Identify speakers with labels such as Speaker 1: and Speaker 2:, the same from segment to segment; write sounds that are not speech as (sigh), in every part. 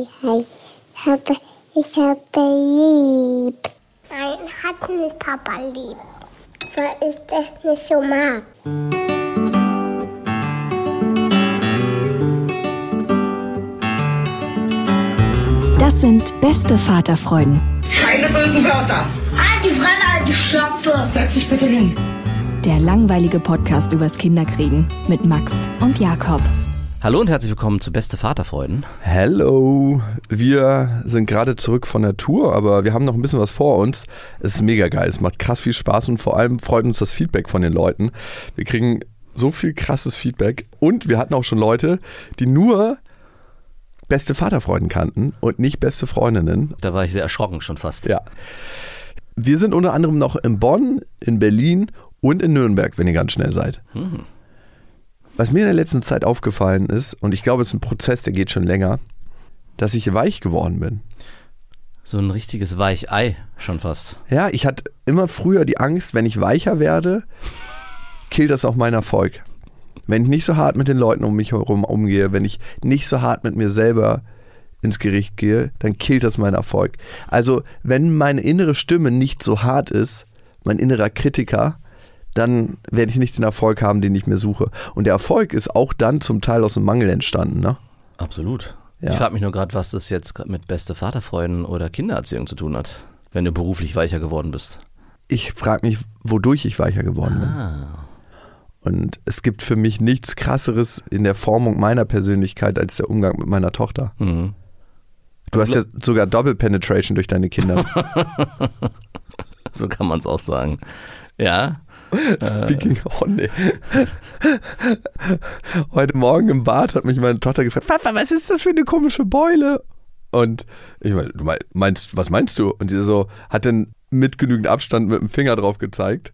Speaker 1: hi, hi. Ich habe, ich habe lieb. Nein, hat nicht Papa lieb. Weil ich das nicht so mag.
Speaker 2: Das sind beste Vaterfreuden.
Speaker 3: Keine bösen Wörter.
Speaker 4: Halt die Fremde, alte Schöpfe.
Speaker 3: Setz dich bitte hin.
Speaker 2: Der langweilige Podcast übers Kinderkriegen mit Max und Jakob.
Speaker 5: Hallo und herzlich willkommen zu Beste Vaterfreuden.
Speaker 6: Hello, wir sind gerade zurück von der Tour, aber wir haben noch ein bisschen was vor uns. Es ist mega geil, es macht krass viel Spaß und vor allem freut uns das Feedback von den Leuten. Wir kriegen so viel krasses Feedback und wir hatten auch schon Leute, die nur beste Vaterfreuden kannten und nicht beste Freundinnen.
Speaker 5: Da war ich sehr erschrocken schon fast.
Speaker 6: Ja. Wir sind unter anderem noch in Bonn, in Berlin und in Nürnberg, wenn ihr ganz schnell seid. Was mir in der letzten Zeit aufgefallen ist, und ich glaube, es ist ein Prozess, der geht schon länger, dass ich weich geworden bin.
Speaker 5: So ein richtiges Weichei schon fast.
Speaker 6: Ja, ich hatte immer früher die Angst, wenn ich weicher werde, killt das auch meinen Erfolg. Wenn ich nicht so hart mit den Leuten um mich herum umgehe, wenn ich nicht so hart mit mir selber ins Gericht gehe, dann killt das meinen Erfolg. Also, wenn meine innere Stimme nicht so hart ist, mein innerer Kritiker, dann werde ich nicht den Erfolg haben, den ich mir suche. Und der Erfolg ist auch dann zum Teil aus dem Mangel entstanden. Ne?
Speaker 5: Absolut.
Speaker 6: Ja.
Speaker 5: Ich frage mich nur gerade, was das jetzt mit beste Vaterfreuden oder Kindererziehung zu tun hat, wenn du beruflich weicher geworden bist.
Speaker 6: Ich frage mich, wodurch ich weicher geworden bin. Und es gibt für mich nichts Krasseres in der Formung meiner Persönlichkeit als der Umgang mit meiner Tochter.
Speaker 5: Mhm.
Speaker 6: Du hast ja sogar Double Penetration durch deine Kinder. (laughs)
Speaker 5: So kann man es auch sagen. Ja. (laughs)
Speaker 6: Speaking of, nee. (laughs) Heute Morgen im Bad hat mich meine Tochter gefragt, Papa, was ist das für eine komische Beule? Und ich meine, du meinst, was meinst du? Und sie so, hat dann mit genügend Abstand mit dem Finger drauf gezeigt.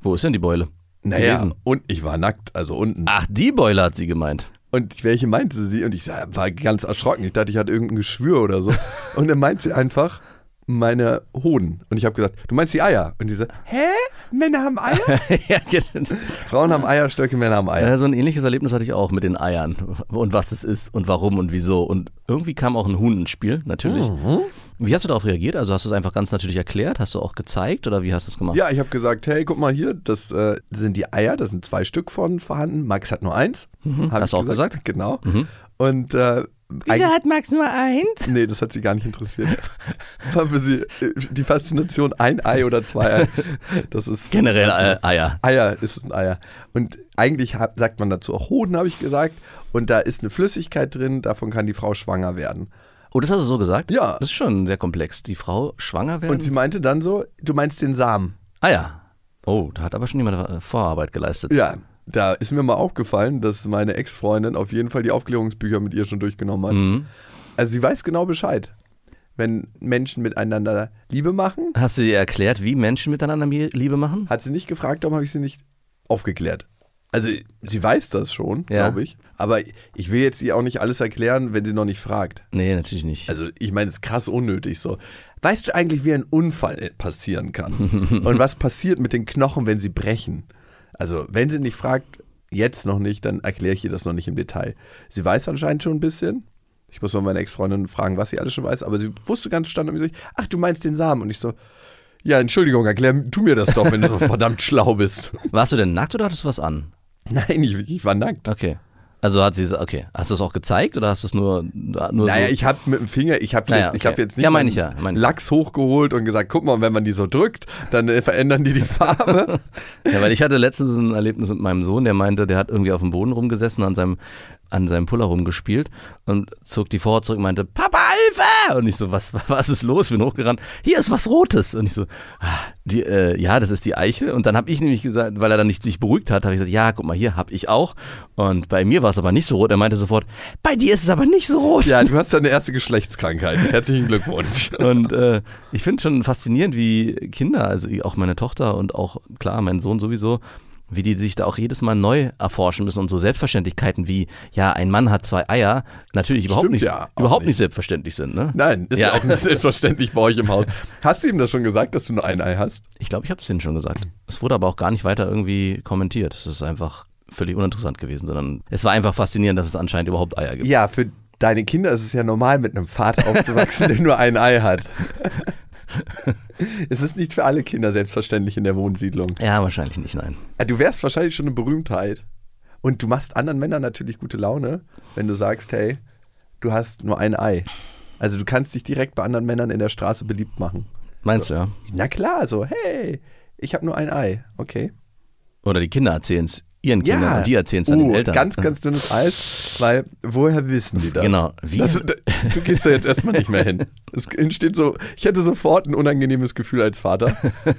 Speaker 5: Wo ist denn die Beule?
Speaker 6: Naja,
Speaker 5: Gewesen.
Speaker 6: und ich war nackt, also unten.
Speaker 5: Ach, die Beule hat sie gemeint.
Speaker 6: Und welche meinte sie? Und ich war ganz erschrocken. Ich dachte, ich hatte irgendein Geschwür oder so. (laughs) Und dann meint sie einfach meine Hoden. Und ich habe gesagt, du meinst die Eier? Und die so, hä? Männer haben Eier? (laughs)
Speaker 5: ja, genau.
Speaker 6: Frauen haben Eierstöcke, Männer haben Eier.
Speaker 5: Ja, so ein ähnliches Erlebnis hatte ich auch mit den Eiern und was es ist und warum und wieso. Und irgendwie kam auch ein Huhn ins Spiel, natürlich.
Speaker 6: Mhm.
Speaker 5: Wie hast du darauf reagiert? Also hast du es einfach ganz natürlich erklärt? Hast du auch gezeigt oder wie hast du es gemacht?
Speaker 6: Ja, ich habe gesagt, hey, guck mal hier, das äh, sind die Eier, da sind zwei Stück von vorhanden. Max hat nur eins. Hab
Speaker 5: Mhm. hast
Speaker 6: ich
Speaker 5: du auch gesagt?
Speaker 6: Genau. Und äh, eigentlich-
Speaker 5: hat Max nur eins?
Speaker 6: Nee, das hat sie gar nicht interessiert. War für sie äh, die Faszination ein Ei oder zwei Ei. Das ist
Speaker 5: Generell äh, Eier.
Speaker 6: Eier ist ein Eier. Und eigentlich sagt man dazu auch Hoden, habe ich gesagt. Und da ist eine Flüssigkeit drin, davon kann die Frau schwanger werden.
Speaker 5: Oh, das hast du so gesagt?
Speaker 6: Ja.
Speaker 5: Das ist schon sehr komplex. Die Frau schwanger werden?
Speaker 6: Und sie meinte dann so, du meinst den Samen.
Speaker 5: ah ja. Oh, da hat aber schon jemand äh, Vorarbeit geleistet.
Speaker 6: Ja, da ist mir mal aufgefallen, dass meine Ex-Freundin auf jeden Fall die Aufklärungsbücher mit ihr schon durchgenommen hat.
Speaker 5: Mhm.
Speaker 6: Also sie weiß genau Bescheid. Wenn Menschen miteinander Liebe machen,
Speaker 5: Hast du dir erklärt, wie Menschen miteinander Mi- Liebe machen?
Speaker 6: hat sie nicht gefragt, darum habe ich sie nicht aufgeklärt. Also sie weiß das schon,
Speaker 5: Ja.
Speaker 6: glaube ich. Aber ich will jetzt ihr auch nicht alles erklären, wenn sie noch nicht fragt.
Speaker 5: Nee, natürlich nicht.
Speaker 6: Also ich meine, es ist krass unnötig so. Weißt du eigentlich, wie ein Unfall passieren kann? (laughs) Und was passiert mit den Knochen, wenn sie brechen? Also wenn sie nicht fragt, jetzt noch nicht, dann erkläre ich ihr das noch nicht im Detail. Sie weiß anscheinend schon ein bisschen. Ich muss mal meine Ex-Freundin fragen, was sie alles schon weiß, aber sie wusste ganz standardmäßig, ach, du meinst den Samen. Und ich so, ja, Entschuldigung, erklär du mir das doch, wenn du so (laughs) verdammt schlau bist.
Speaker 5: Warst du denn nackt oder hattest du was an?
Speaker 6: Nein, ich, ich war nackt.
Speaker 5: Okay. Also hat sie es, okay. Hast du es auch gezeigt oder hast du es nur, nur
Speaker 6: Naja,
Speaker 5: so?
Speaker 6: ich habe mit dem Finger, ich habe
Speaker 5: Naja,
Speaker 6: jetzt, ich
Speaker 5: okay.
Speaker 6: hab jetzt nicht
Speaker 5: Ja, ich ja, ich.
Speaker 6: Lachs hochgeholt und gesagt, guck mal, wenn man die so drückt, dann äh, verändern die die Farbe. (laughs)
Speaker 5: Ja, weil ich hatte letztens ein Erlebnis mit meinem Sohn, der meinte, der hat irgendwie auf dem Boden rumgesessen, an seinem, an seinem Puller rumgespielt und zog die Vorhaut zurück und meinte, Papa, Hilfe! Und ich so, was, was ist los? Bin hochgerannt. Hier ist was Rotes. Und ich so, ah, die, äh, ja, das ist die Eichel. Und dann habe ich nämlich gesagt, weil er dann nicht sich beruhigt hat, habe ich gesagt, ja, guck mal, hier habe ich auch. Und bei mir war es aber nicht so rot. Er meinte sofort, bei dir ist es aber nicht so rot.
Speaker 6: ja, du hast deine erste Geschlechtskrankheit. Herzlichen Glückwunsch. (laughs)
Speaker 5: Und äh, ich finde schon faszinierend, wie Kinder, also auch meine Tochter und auch klar mein Sohn sowieso, wie die sich da auch jedes Mal neu erforschen müssen und so Selbstverständlichkeiten wie, ja, ein Mann hat zwei Eier, natürlich überhaupt
Speaker 6: Stimmt
Speaker 5: nicht,
Speaker 6: ja
Speaker 5: überhaupt
Speaker 6: nicht.
Speaker 5: nicht selbstverständlich sind. Ne?
Speaker 6: Nein, ist
Speaker 5: Ja.
Speaker 6: ja auch nicht (laughs) selbstverständlich bei euch im Haus. Hast du ihm das schon gesagt, dass du nur ein Ei hast?
Speaker 5: Ich glaube, ich habe es denen schon gesagt. Es wurde aber auch gar nicht weiter irgendwie kommentiert. Es ist einfach völlig uninteressant gewesen, sondern es war einfach faszinierend, dass es anscheinend überhaupt Eier gibt.
Speaker 6: Ja, für deine Kinder ist es ja normal, mit einem Vater aufzuwachsen, (laughs) der nur ein Ei hat. (laughs) es ist nicht für alle Kinder selbstverständlich in der Wohnsiedlung.
Speaker 5: Ja, wahrscheinlich nicht, nein.
Speaker 6: Du wärst wahrscheinlich schon eine Berühmtheit. Und du machst anderen Männern natürlich gute Laune, wenn du sagst, hey, du hast nur ein Ei. Also du kannst dich direkt bei anderen Männern in der Straße beliebt machen.
Speaker 5: Meinst du, ja?
Speaker 6: Na klar, so, hey, ich habe nur ein Ei. Okay.
Speaker 5: Oder die Kinder erzählen es ihren Kindern und die erzählen es dann
Speaker 6: uh,
Speaker 5: den Eltern.
Speaker 6: Ganz, ganz dünnes Eis, weil woher wissen die das?
Speaker 5: Genau. Wie?
Speaker 6: Das, du gehst da jetzt erstmal nicht mehr hin. Es entsteht so, ich hätte sofort ein unangenehmes Gefühl als Vater. (laughs)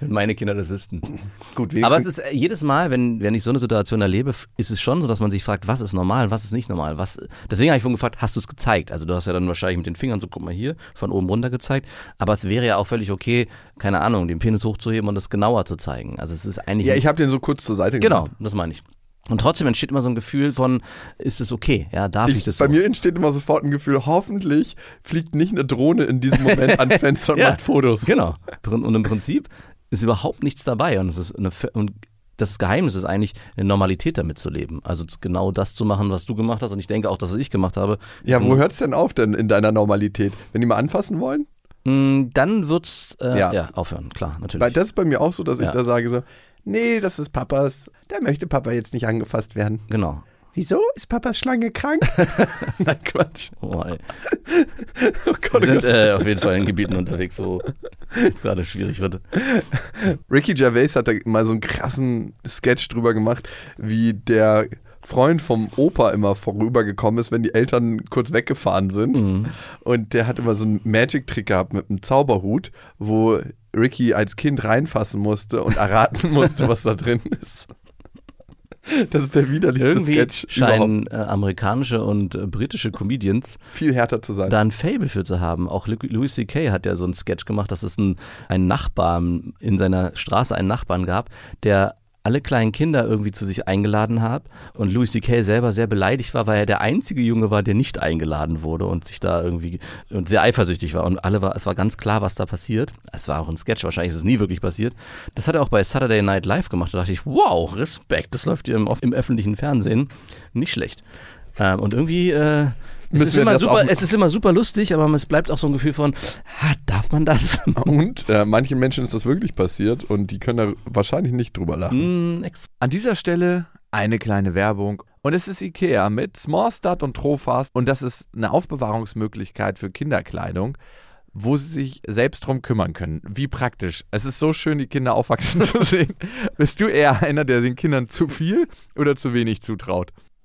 Speaker 5: Wenn meine Kinder das wüssten. (laughs)
Speaker 6: Gut,
Speaker 5: Aber es ist äh, jedes Mal, wenn, wenn ich so eine Situation erlebe, ist es schon so, dass man sich fragt, was ist normal was ist nicht normal. Was, deswegen habe ich vorhin gefragt, hast du es gezeigt? Also du hast ja dann wahrscheinlich mit den Fingern so, guck mal hier, von oben runter gezeigt. Aber es wäre ja auch völlig okay, keine Ahnung, den Penis hochzuheben und das genauer zu zeigen. Also es ist eigentlich
Speaker 6: ja, ich habe den so kurz zur Seite
Speaker 5: Genau,
Speaker 6: gemacht.
Speaker 5: das meine ich. Und trotzdem entsteht immer so ein Gefühl von, ist es okay? Ja, darf ich,
Speaker 6: Ich,
Speaker 5: das so?
Speaker 6: bei mir entsteht immer sofort ein Gefühl, hoffentlich fliegt nicht eine Drohne in diesem Moment ans (laughs) Fenster und
Speaker 5: Ja,
Speaker 6: macht Fotos.
Speaker 5: Genau. Und im Prinzip ist überhaupt nichts dabei. Und, es ist eine, und das Geheimnis ist eigentlich, eine Normalität damit zu leben. Also genau das zu machen, was du gemacht hast. Und ich denke auch, dass was ich gemacht habe.
Speaker 6: Ja, wo hört es denn auf denn in deiner Normalität? Wenn die mal anfassen wollen?
Speaker 5: Mm, Dann wird's äh,
Speaker 6: Ja.
Speaker 5: ja. aufhören, klar, natürlich.
Speaker 6: Weil das ist bei mir auch so, dass ich
Speaker 5: Ja.
Speaker 6: da sage so, nee, das ist Papas, da möchte Papa jetzt nicht angefasst werden.
Speaker 5: genau.
Speaker 6: Wieso? Ist Papas Schlange krank? (laughs) Nein, Quatsch.
Speaker 5: Oh, ey. (laughs)
Speaker 6: Oh Gott,
Speaker 5: Wir
Speaker 6: oh
Speaker 5: sind
Speaker 6: Gott.
Speaker 5: äh, auf jeden Fall in Gebieten unterwegs, wo es gerade schwierig wird.
Speaker 6: Ricky Gervais hat da mal so einen krassen Sketch drüber gemacht, wie der Freund vom Opa immer vorübergekommen ist, wenn die Eltern kurz weggefahren sind. Und der hat immer so einen Magic-Trick gehabt mit einem Zauberhut, wo Ricky als Kind reinfassen musste und erraten (laughs) musste, was da drin ist. (laughs) Das ist der widerlichste
Speaker 5: Irgendwie
Speaker 6: Sketch
Speaker 5: scheinen äh, amerikanische und äh, britische Comedians
Speaker 6: Viel härter zu sein.
Speaker 5: da ein Fable für zu haben. Auch Louis C.K. hat ja so einen Sketch gemacht, dass es ein, ein Nachbarn in seiner Straße einen Nachbarn gab, der alle kleinen Kinder irgendwie zu sich eingeladen hat und Louis C.K. selber sehr beleidigt war, weil er der einzige Junge war, der nicht eingeladen wurde und sich da irgendwie und sehr eifersüchtig war und alle war, es war ganz klar, was da passiert. Es war auch ein Sketch, wahrscheinlich ist es nie wirklich passiert. Das hat er auch bei Saturday Night Live gemacht. Da dachte ich, wow, Respekt, das läuft hier im, im öffentlichen Fernsehen. Nicht schlecht. Ähm, und irgendwie äh, es, ist immer super, es ist immer super lustig, aber es bleibt auch so ein Gefühl von, ha, darf man das? (laughs)
Speaker 6: Und äh, manchen Menschen ist das wirklich passiert und die können da wahrscheinlich nicht drüber lachen.
Speaker 5: Ex-
Speaker 6: An dieser Stelle eine kleine Werbung. Und es ist Ikea mit Smallstart und Trofast. Und das ist eine Aufbewahrungsmöglichkeit für Kinderkleidung, wo sie sich selbst drum kümmern können. Wie praktisch. Es ist so schön, die Kinder aufwachsen (laughs) zu sehen. Bist du eher einer, der den Kindern zu viel oder zu wenig zutraut?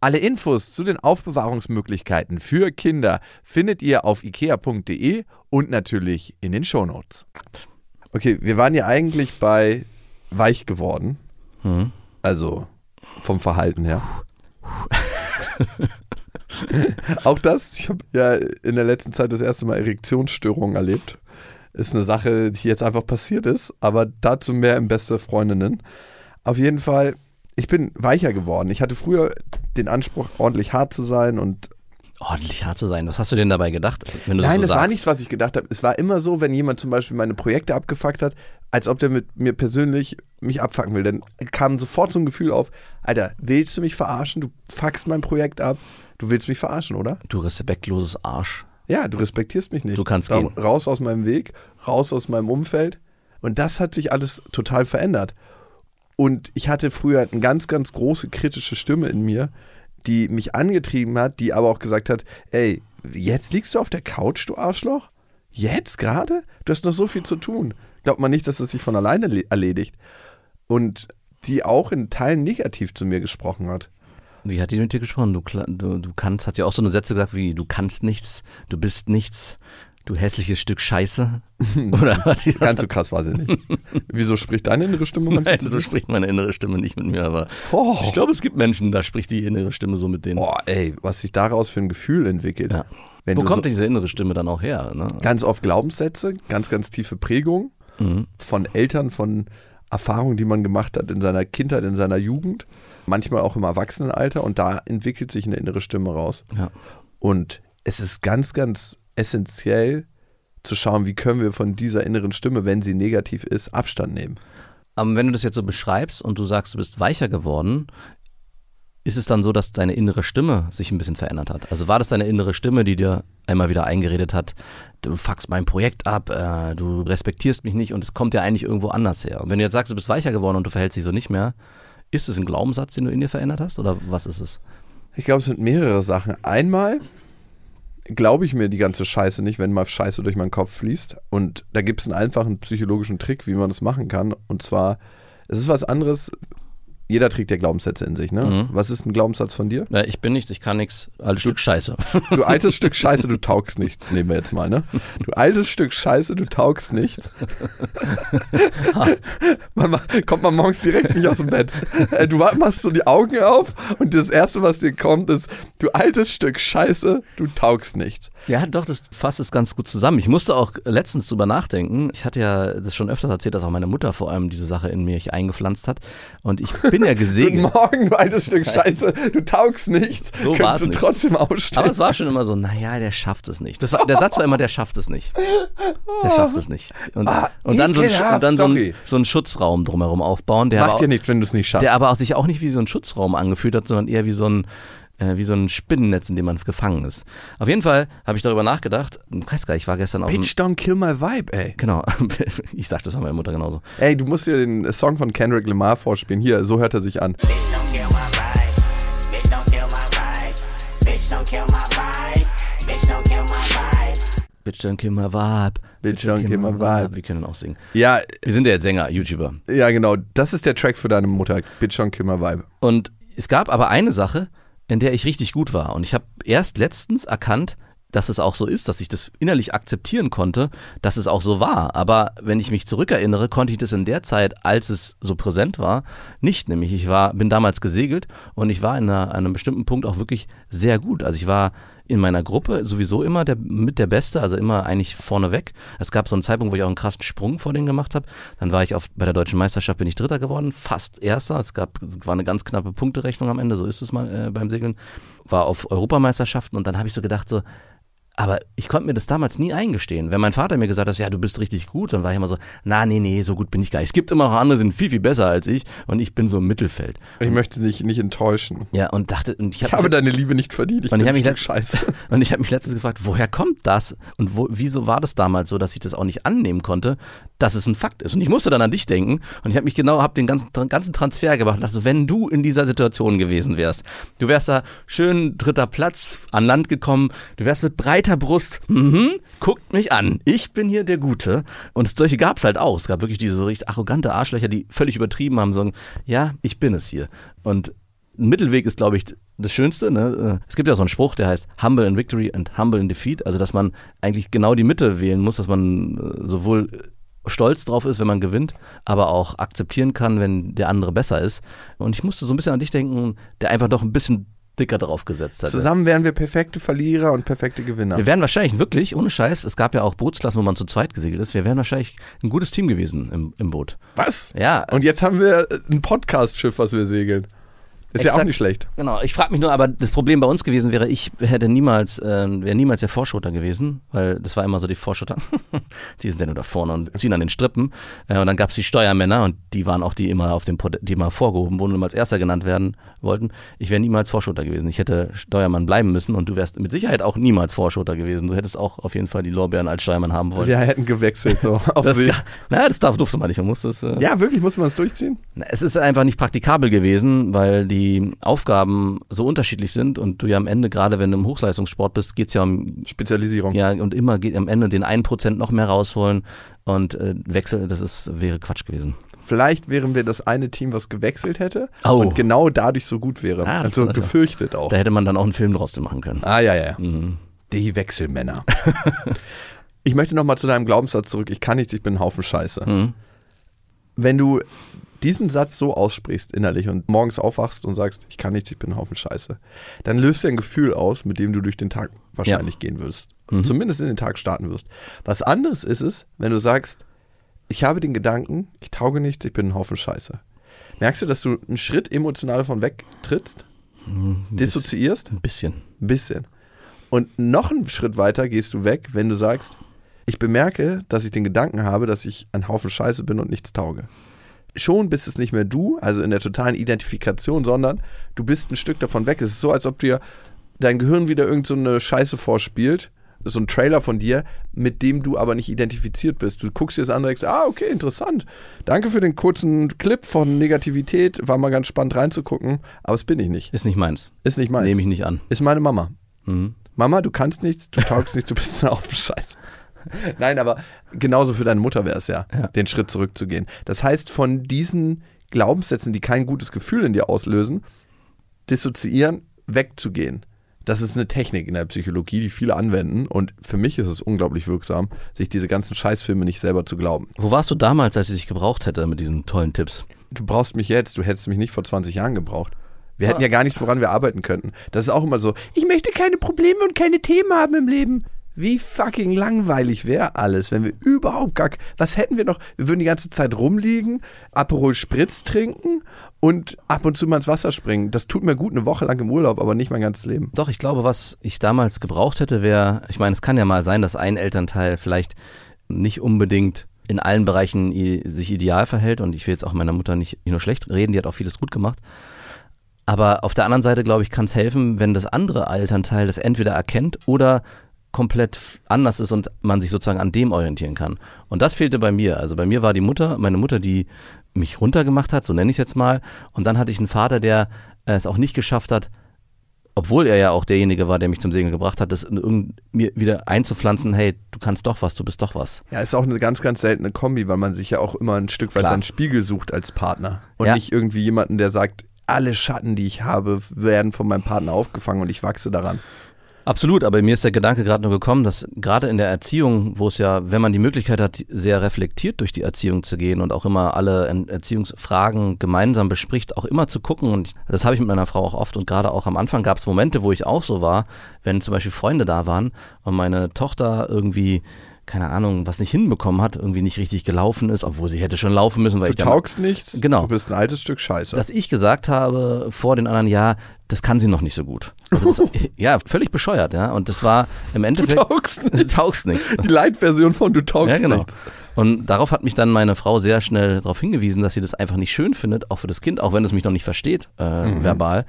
Speaker 6: Alle Infos zu den Aufbewahrungsmöglichkeiten für Kinder findet ihr auf ikea.de und natürlich in den Shownotes. Okay, wir waren ja eigentlich bei weich geworden.
Speaker 5: Hm.
Speaker 6: Also vom Verhalten her. (laughs) Auch das, ich habe ja in der letzten Zeit das erste Mal Erektionsstörungen erlebt. Ist eine Sache, die jetzt einfach passiert ist, aber dazu mehr im Beste Freundinnen. Auf jeden Fall, ich bin weicher geworden. Ich hatte früher den Anspruch, ordentlich hart zu sein und
Speaker 5: Ordentlich hart zu sein. Was hast du denn dabei gedacht? Wenn du
Speaker 6: Nein,
Speaker 5: so
Speaker 6: das war
Speaker 5: sagst?
Speaker 6: nichts, was ich gedacht habe. Es war immer so, wenn jemand zum Beispiel meine Projekte abgefuckt hat, als ob der mit mir persönlich mich abfucken will. Dann kam sofort so ein Gefühl auf, Alter, willst du mich verarschen? Du fuckst mein Projekt ab. Du willst mich verarschen, oder?
Speaker 5: Du respektloses Arsch.
Speaker 6: Ja, du respektierst mich nicht.
Speaker 5: Du kannst
Speaker 6: Darum
Speaker 5: gehen.
Speaker 6: Raus aus meinem Weg, raus aus meinem Umfeld. Und das hat sich alles total verändert. Und ich hatte früher eine ganz, ganz große kritische Stimme in mir, die mich angetrieben hat, die aber auch gesagt hat, ey, jetzt liegst du auf der Couch, du Arschloch? Jetzt gerade? Du hast noch so viel zu tun. Glaubt man nicht, dass es sich von alleine le- erledigt. Und die auch in Teilen negativ zu mir gesprochen hat.
Speaker 5: Wie hat die mit dir gesprochen? Du, du, du kannst, hat sie auch so eine Sätze gesagt wie, du kannst nichts, du bist nichts, du hässliches Stück Scheiße? (laughs) Oder
Speaker 6: Ganz so krass war sie nicht. (laughs) Wieso spricht deine innere Stimme manchmal
Speaker 5: Nein, so spricht meine innere Stimme nicht mit mir, aber
Speaker 6: Oh.
Speaker 5: ich glaube, es gibt Menschen, da spricht die innere Stimme so mit denen.
Speaker 6: Boah, ey, was sich daraus für ein Gefühl entwickelt.
Speaker 5: Ja.
Speaker 6: Wenn
Speaker 5: Wo kommt
Speaker 6: so,
Speaker 5: diese innere Stimme dann auch her? Ne?
Speaker 6: ganz oft Glaubenssätze, ganz, ganz tiefe Prägung
Speaker 5: Mhm.
Speaker 6: von Eltern, von Erfahrungen, die man gemacht hat in seiner Kindheit, in seiner Jugend, manchmal auch im Erwachsenenalter und da entwickelt sich eine innere Stimme raus.
Speaker 5: Ja.
Speaker 6: Und es ist ganz, ganz essentiell zu schauen, wie können wir von dieser inneren Stimme, wenn sie negativ ist, Abstand nehmen.
Speaker 5: Aber wenn du das jetzt so beschreibst und du sagst, du bist weicher geworden, ist es dann so, dass deine innere Stimme sich ein bisschen verändert hat? Also war das deine innere Stimme, die dir einmal wieder eingeredet hat, du fuckst mein Projekt ab, äh, du respektierst mich nicht und es kommt ja eigentlich irgendwo anders her. Und wenn du jetzt sagst, du bist weicher geworden und du verhältst dich so nicht mehr, ist es ein Glaubenssatz, den du in dir verändert hast oder was ist es?
Speaker 6: Ich glaube, es sind mehrere Sachen. Einmal glaube ich mir die ganze Scheiße nicht, wenn mal Scheiße durch meinen Kopf fließt. Und da gibt es einen einfachen psychologischen Trick, wie man das machen kann. Und zwar, es ist was anderes. Jeder trägt ja Glaubenssätze in sich, ne?
Speaker 5: Mhm.
Speaker 6: Was ist ein Glaubenssatz von dir?
Speaker 5: Äh, ich bin nichts, ich kann nichts, alles Stück Scheiße. (laughs)
Speaker 6: Du altes Stück (laughs) Scheiße, du taugst nichts, nehmen wir jetzt mal, ne? Du altes Stück Scheiße, du taugst nichts. (laughs) man, ma- kommt man morgens direkt nicht aus dem Bett. Äh, Du machst so die Augen auf und das Erste, was dir kommt, ist, du altes Stück Scheiße, du taugst nichts.
Speaker 5: Ja, doch, das fasst es ganz gut zusammen. Ich musste auch letztens drüber nachdenken. Ich hatte ja das schon öfters erzählt, dass auch meine Mutter vor allem diese Sache in mich eingepflanzt hat. Und ich bin ja (laughs)
Speaker 6: Guten
Speaker 5: gesegnet.
Speaker 6: Morgen, du altes Stück Scheiße, du taugst nichts.
Speaker 5: So
Speaker 6: Könntest
Speaker 5: war's
Speaker 6: du trotzdem aufstehen.
Speaker 5: Aber es war schon immer so, naja, der schafft es nicht. Das war, der Satz war immer, der schafft es nicht. Der schafft es nicht. Und,
Speaker 6: Ah,
Speaker 5: und dann, so ein, und dann so, ein, so einen Schutzraum drumherum aufbauen, der,
Speaker 6: Macht dir nichts, wenn du es nicht schaffst.
Speaker 5: der aber auch sich auch nicht wie so ein Schutzraum angefühlt hat, sondern eher wie so ein äh, wie so ein Spinnennetz, in dem man gefangen ist. Auf jeden Fall habe ich darüber nachgedacht. Ich weiß gar nicht, ich war gestern auf dem,
Speaker 6: Bitch, don't kill my vibe, ey.
Speaker 5: Genau, (laughs) ich sag das von meiner Mutter genauso.
Speaker 6: Ey, du musst dir den Song von Kendrick Lamar vorspielen. Hier, so hört er sich an.
Speaker 7: Bitch, don't kill my vibe. Bitch, don't kill my vibe. Bitch, don't kill my vibe. Bitch, don't kill my vibe.
Speaker 5: Bitch, don't kill my vibe.
Speaker 6: Bitch, don't kill my vibe.
Speaker 5: Wir können auch singen.
Speaker 6: Ja,
Speaker 5: Wir sind ja jetzt Sänger, YouTuber.
Speaker 6: ja, genau. Das ist der Track für deine Mutter. Bitch, don't kill my vibe.
Speaker 5: Und es gab aber eine Sache, in der ich richtig gut war. Und ich habe erst letztens erkannt, dass es auch so ist, dass ich das innerlich akzeptieren konnte, dass es auch so war. Aber wenn ich mich zurückerinnere, konnte ich das in der Zeit, als es so präsent war, nicht. Nämlich ich war, bin damals gesegelt und ich war in einer, einem bestimmten Punkt auch wirklich sehr gut. Also ich war in meiner Gruppe sowieso immer der, mit der Beste, also immer eigentlich vorneweg. Es gab so einen Zeitpunkt, wo ich auch einen krassen Sprung vor denen gemacht habe. Dann war ich auf, bei der deutschen Meisterschaft, bin ich Dritter geworden, fast Erster. Es gab, war eine ganz knappe Punkterechnung am Ende, so ist es mal äh, beim Segeln. War auf Europameisterschaften und dann habe ich so gedacht, so, aber ich konnte mir das damals nie eingestehen. Wenn mein Vater mir gesagt hat, ja, du bist richtig gut, dann war ich immer so, na, nee, nee, so gut bin ich gar nicht. Es gibt immer noch andere, die sind viel, viel besser als ich und ich bin so im Mittelfeld.
Speaker 6: Ich möchte dich nicht enttäuschen.
Speaker 5: Ja, und dachte, und ich,
Speaker 6: Ich
Speaker 5: hab,
Speaker 6: habe deine Liebe nicht verdient. Ich
Speaker 5: Und ich
Speaker 6: bin
Speaker 5: hab
Speaker 6: ein Scheiße. (laughs)
Speaker 5: Und ich habe mich letztens gefragt, woher kommt das? Und wo, wieso war das damals so, dass ich das auch nicht annehmen konnte, dass es ein Fakt ist? Und ich musste dann an dich denken und ich habe mich genau, habe den ganzen, ganzen Transfer gemacht. Also wenn du in dieser Situation gewesen wärst, du wärst da schön dritter Platz an Land gekommen, du wärst mit breiter Brust, mhm, guckt mich an, ich bin hier der Gute. Und solche gab es halt auch. Es gab wirklich diese so richtig arrogante Arschlöcher, die völlig übertrieben haben, sagen, ja, ich bin es hier. Und ein Mittelweg ist, glaube ich, das Schönste. Ne? Es gibt ja so einen Spruch, der heißt Humble in Victory and Humble in Defeat. Also, dass man eigentlich genau die Mitte wählen muss, dass man äh, sowohl stolz drauf ist, wenn man gewinnt, aber auch akzeptieren kann, wenn der andere besser ist. Und ich musste so ein bisschen an dich denken, der einfach doch ein bisschen dicker drauf gesetzt hat.
Speaker 6: Zusammen wären wir perfekte Verlierer und perfekte Gewinner.
Speaker 5: Wir wären wahrscheinlich wirklich, ohne Scheiß, es gab ja auch Bootsklassen, wo man zu zweit gesegelt ist, wir wären wahrscheinlich ein gutes Team gewesen im, im Boot.
Speaker 6: Was?
Speaker 5: Ja,
Speaker 6: Und jetzt haben wir ein Podcast-Schiff, was wir segeln. Ist ja auch
Speaker 5: Exakt.
Speaker 6: nicht schlecht.
Speaker 5: Genau, ich frage mich nur, aber das Problem bei uns gewesen wäre, ich hätte niemals, äh, wäre niemals der Vorschotter gewesen, weil das war immer so die Vorschotter, (laughs) die sind ja nur da vorne und ziehen an den Strippen. Äh, und dann gab es die Steuermänner und die waren auch die immer auf dem, Pod- die immer vorgehoben wurden und immer als Erster genannt werden wollten. Ich wäre niemals Vorschotter gewesen. Ich hätte Steuermann bleiben müssen und du wärst mit Sicherheit auch niemals Vorschotter gewesen. Du hättest auch auf jeden Fall die Lorbeeren als Steuermann haben wollen.
Speaker 6: Wir hätten gewechselt so (laughs) auf
Speaker 5: das,
Speaker 6: See.
Speaker 5: na, das darf, durfte man nicht. Man muss das, äh,
Speaker 6: Ja, wirklich, muss man es durchziehen?
Speaker 5: na, Es ist einfach nicht praktikabel gewesen, weil die Aufgaben so unterschiedlich sind und du ja am Ende, gerade wenn du im Hochleistungssport bist, geht's ja um,
Speaker 6: Spezialisierung.
Speaker 5: ja, und immer geht am Ende den einen Prozent noch mehr rausholen und äh, Wechsel, das ist, wäre Quatsch gewesen.
Speaker 6: Vielleicht wären wir das eine Team, was gewechselt hätte
Speaker 5: Oh.
Speaker 6: und genau dadurch so gut wäre.
Speaker 5: Ah,
Speaker 6: also gefürchtet auch.
Speaker 5: Da hätte man dann auch einen Film draus machen können.
Speaker 6: Ah, ja, ja.
Speaker 5: Mhm.
Speaker 6: Die Wechselmänner. (laughs) ich möchte nochmal zu deinem Glaubenssatz zurück. Ich kann nichts, ich bin ein Haufen Scheiße.
Speaker 5: Mhm.
Speaker 6: Wenn du diesen Satz so aussprichst innerlich und morgens aufwachst und sagst, ich kann nichts, ich bin ein Haufen Scheiße, dann löst du ein Gefühl aus, mit dem du durch den Tag wahrscheinlich gehen wirst.
Speaker 5: Mhm.
Speaker 6: Zumindest in den Tag starten wirst. Was anderes ist es, wenn du sagst, ich habe den Gedanken, ich tauge nichts, ich bin ein Haufen Scheiße. Merkst du, dass du einen Schritt emotional davon wegtrittst? Dissoziierst?
Speaker 5: Ein bisschen.
Speaker 6: Ein bisschen. Und noch einen Schritt weiter gehst du weg, wenn du sagst, ich bemerke, dass ich den Gedanken habe, dass ich ein Haufen Scheiße bin und nichts tauge. Schon bist es nicht mehr du, also in der totalen Identifikation, sondern du bist ein Stück davon weg. Es ist so, als ob dir dein Gehirn wieder irgend so eine Scheiße vorspielt, so ein Trailer von dir, mit dem du aber nicht identifiziert bist. Du guckst dir das an und denkst, ah, okay, interessant. Danke für den kurzen Clip von Negativität. War mal ganz spannend reinzugucken, aber es bin ich nicht.
Speaker 5: Ist nicht meins.
Speaker 6: Ist nicht meins.
Speaker 5: Nehme ich nicht an.
Speaker 6: Ist meine Mama.
Speaker 5: Mhm.
Speaker 6: Mama, du kannst nichts, du taugst nichts, du bist (laughs) ein Haufen Scheiß. (laughs) Nein, aber genauso für deine Mutter wäre es ja,
Speaker 5: Ja.
Speaker 6: den Schritt zurückzugehen. Das heißt, von diesen Glaubenssätzen, die kein gutes Gefühl in dir auslösen, dissoziieren, wegzugehen. Das ist eine Technik in der Psychologie, die viele anwenden. Und für mich ist es unglaublich wirksam, sich diese ganzen Scheißfilme nicht selber zu glauben.
Speaker 5: Wo warst du damals, als ich dich gebraucht hätte mit diesen tollen Tipps?
Speaker 6: Du brauchst mich jetzt, du hättest mich nicht vor 20 Jahren gebraucht. Wir hätten ja gar nichts, woran wir arbeiten könnten. Das ist auch immer so, ich möchte keine Probleme und keine Themen haben im Leben. Wie fucking langweilig wäre alles, wenn wir überhaupt gar, was hätten wir noch? Wir würden die ganze Zeit rumliegen, Aperol Spritz trinken und ab und zu mal ins Wasser springen. Das tut mir gut eine Woche lang im Urlaub, aber nicht mein ganzes Leben.
Speaker 5: Doch, ich glaube, was ich damals gebraucht hätte, wäre, ich meine, es kann ja mal sein, dass ein Elternteil vielleicht nicht unbedingt in allen Bereichen sich ideal verhält und ich will jetzt auch meiner Mutter nicht nur schlecht reden, die hat auch vieles gut gemacht. Aber auf der anderen Seite, glaube ich, kann es helfen, wenn das andere Elternteil das entweder erkennt oder komplett anders ist und man sich sozusagen an dem orientieren kann. Und das fehlte bei mir. Also bei mir war die Mutter, meine Mutter, die mich runtergemacht hat, so nenne ich es jetzt mal. Und dann hatte ich einen Vater, der äh, es auch nicht geschafft hat, obwohl er ja auch derjenige war, der mich zum Segeln gebracht hat, das mir wieder einzupflanzen, hey, du kannst doch was, du bist doch was.
Speaker 6: Ja, ist auch eine ganz, ganz seltene Kombi, weil man sich ja auch immer ein Stück weit
Speaker 5: Klar.
Speaker 6: seinen Spiegel sucht als Partner. Und
Speaker 5: Ja.
Speaker 6: nicht irgendwie jemanden, der sagt, alle Schatten, die ich habe, werden von meinem Partner aufgefangen und ich wachse daran.
Speaker 5: Absolut, aber mir ist der Gedanke gerade nur gekommen, dass gerade in der Erziehung, wo es ja, wenn man die Möglichkeit hat, sehr reflektiert durch die Erziehung zu gehen und auch immer alle En- Erziehungsfragen gemeinsam bespricht, auch immer zu gucken. Und das habe ich mit meiner Frau auch oft und gerade auch am Anfang gab es Momente, wo ich auch so war, wenn zum Beispiel Freunde da waren und meine Tochter irgendwie keine Ahnung, was nicht hinbekommen hat, irgendwie nicht richtig gelaufen ist, obwohl sie hätte schon laufen müssen, weil
Speaker 6: Du
Speaker 5: ich
Speaker 6: taugst nichts,
Speaker 5: Genau.
Speaker 6: du bist ein altes Stück Scheiße.
Speaker 5: dass ich gesagt habe vor den anderen, ja, das kann sie noch nicht so gut. Also das, (laughs) ja, völlig bescheuert, ja. Und das war im Endeffekt.
Speaker 6: taugst (laughs)
Speaker 5: Du taugst nichts.
Speaker 6: die Light-Version von du taugst
Speaker 5: Ja, genau.
Speaker 6: nichts.
Speaker 5: Und darauf hat mich dann meine Frau sehr schnell darauf hingewiesen, dass sie das einfach nicht schön findet, auch für das Kind, auch wenn es mich noch nicht versteht, äh, verbal.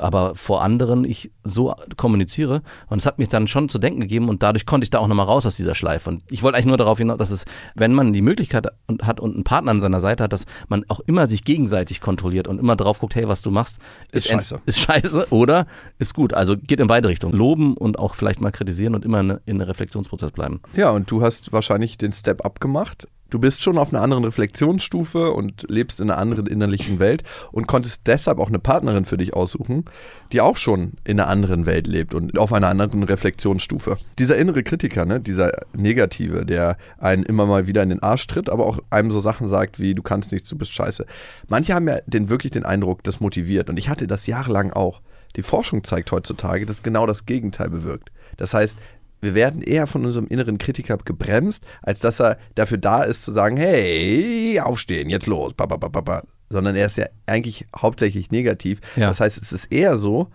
Speaker 5: Aber vor anderen ich so kommuniziere. Und es hat mich dann schon zu denken gegeben und dadurch konnte ich da auch nochmal raus aus dieser Schleife. Und ich wollte eigentlich nur darauf hinaus, dass es, wenn man die Möglichkeit und hat und einen Partner an seiner Seite hat, dass man auch immer sich gegenseitig kontrolliert und immer drauf guckt, hey, was du machst,
Speaker 6: Ist
Speaker 5: ent-
Speaker 6: scheiße.
Speaker 5: Ist scheiße oder ist gut. Also geht in beide Richtungen. Loben und auch vielleicht mal kritisieren und immer in, in einem Reflexionsprozess bleiben.
Speaker 6: Ja, und du hast wahrscheinlich den Step up gemacht. Du bist schon auf einer anderen Reflexionsstufe und lebst in einer anderen innerlichen Welt und konntest deshalb auch eine Partnerin für dich aussuchen, die auch schon in einer anderen Welt lebt und auf einer anderen Reflexionsstufe. Dieser innere Kritiker, ne, dieser Negative, der einen immer mal wieder in den Arsch tritt, aber auch einem so Sachen sagt wie, du kannst nichts, du bist scheiße. Manche haben ja den, wirklich den Eindruck, das motiviert. Und ich hatte das jahrelang auch. Die Forschung zeigt heutzutage, dass genau das Gegenteil bewirkt. Das heißt, wir werden eher von unserem inneren Kritiker gebremst, als dass er dafür da ist zu sagen, hey, aufstehen, jetzt los, ba, ba, ba, sondern er ist ja eigentlich hauptsächlich negativ.
Speaker 5: Ja.
Speaker 6: Das heißt, es ist eher so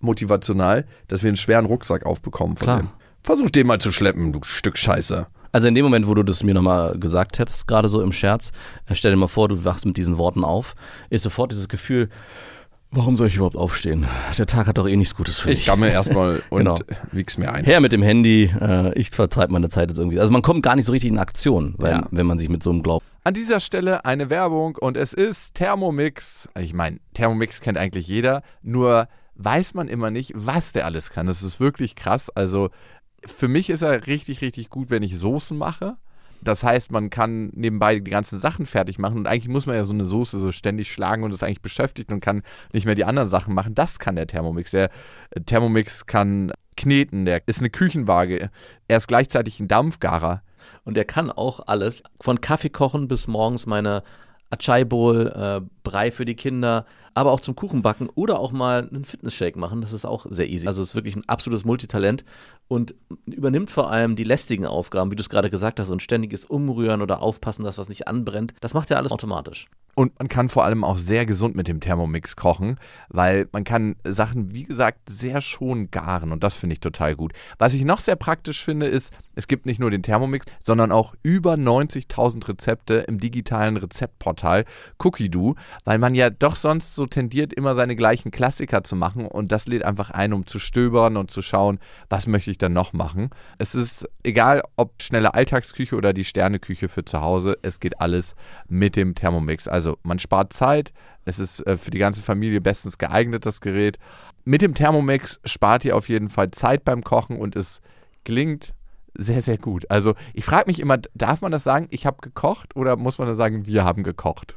Speaker 6: motivational, dass wir einen schweren Rucksack aufbekommen von
Speaker 5: Klar.
Speaker 6: dem. Versuch den mal zu schleppen, du Stück Scheiße.
Speaker 5: Also in dem Moment, wo du das mir nochmal gesagt hättest, gerade so im Scherz, äh, stell dir mal vor, du wachst mit diesen Worten auf, ist sofort dieses Gefühl, warum soll ich überhaupt aufstehen? Der Tag hat doch eh nichts Gutes für mich.
Speaker 6: Ich mir erstmal (laughs) und
Speaker 5: Genau.
Speaker 6: wieg's mir ein.
Speaker 5: Her mit dem Handy, äh, ich vertreibe meine Zeit jetzt irgendwie. Also man kommt gar nicht so richtig in Aktion, weil,
Speaker 6: Ja.
Speaker 5: wenn man sich mit so einem Glauben.
Speaker 6: An dieser Stelle eine Werbung und es ist Thermomix. Ich meine, Thermomix kennt eigentlich jeder, nur weiß man immer nicht, was der alles kann. Das ist wirklich krass. Also für mich ist er richtig, richtig gut, wenn ich Soßen mache. Das heißt, man kann nebenbei die ganzen Sachen fertig machen und eigentlich muss man ja so eine Soße so ständig schlagen und ist eigentlich beschäftigt und kann nicht mehr die anderen Sachen machen. Das kann der Thermomix. Der äh, Thermomix kann kneten, der ist eine Küchenwaage. Er ist gleichzeitig ein Dampfgarer.
Speaker 5: Und der kann auch alles, von Kaffee kochen bis morgens meine Achai Bowl, äh, Brei für die Kinder, aber auch zum Kuchenbacken oder auch mal einen Fitnessshake machen. Das ist auch sehr easy. Also es ist wirklich ein absolutes Multitalent und übernimmt vor allem die lästigen Aufgaben, wie du es gerade gesagt hast, und ständiges Umrühren oder Aufpassen, dass was nicht anbrennt. Das macht er alles automatisch.
Speaker 6: Und man kann vor allem auch sehr gesund mit dem Thermomix kochen, weil man kann Sachen, wie gesagt, sehr schon garen und das finde ich total gut. Was ich noch sehr praktisch finde, ist, es gibt nicht nur den Thermomix, sondern auch über 90.000 Rezepte im digitalen Rezeptportal Cookie-Doo, weil man ja doch sonst so tendiert, immer seine gleichen Klassiker zu machen und das lädt einfach ein, um zu stöbern und zu schauen, was möchte ich dann noch machen. Es ist egal, ob schnelle Alltagsküche oder die Sterneküche für zu Hause, es geht alles mit dem Thermomix. Also man spart Zeit, es ist äh, für die ganze Familie bestens geeignet, das Gerät. Mit dem Thermomix spart ihr auf jeden Fall Zeit beim Kochen und es gelingt sehr, sehr gut. Also ich frage mich immer, darf man das sagen, ich habe gekocht oder muss man das sagen, wir haben gekocht?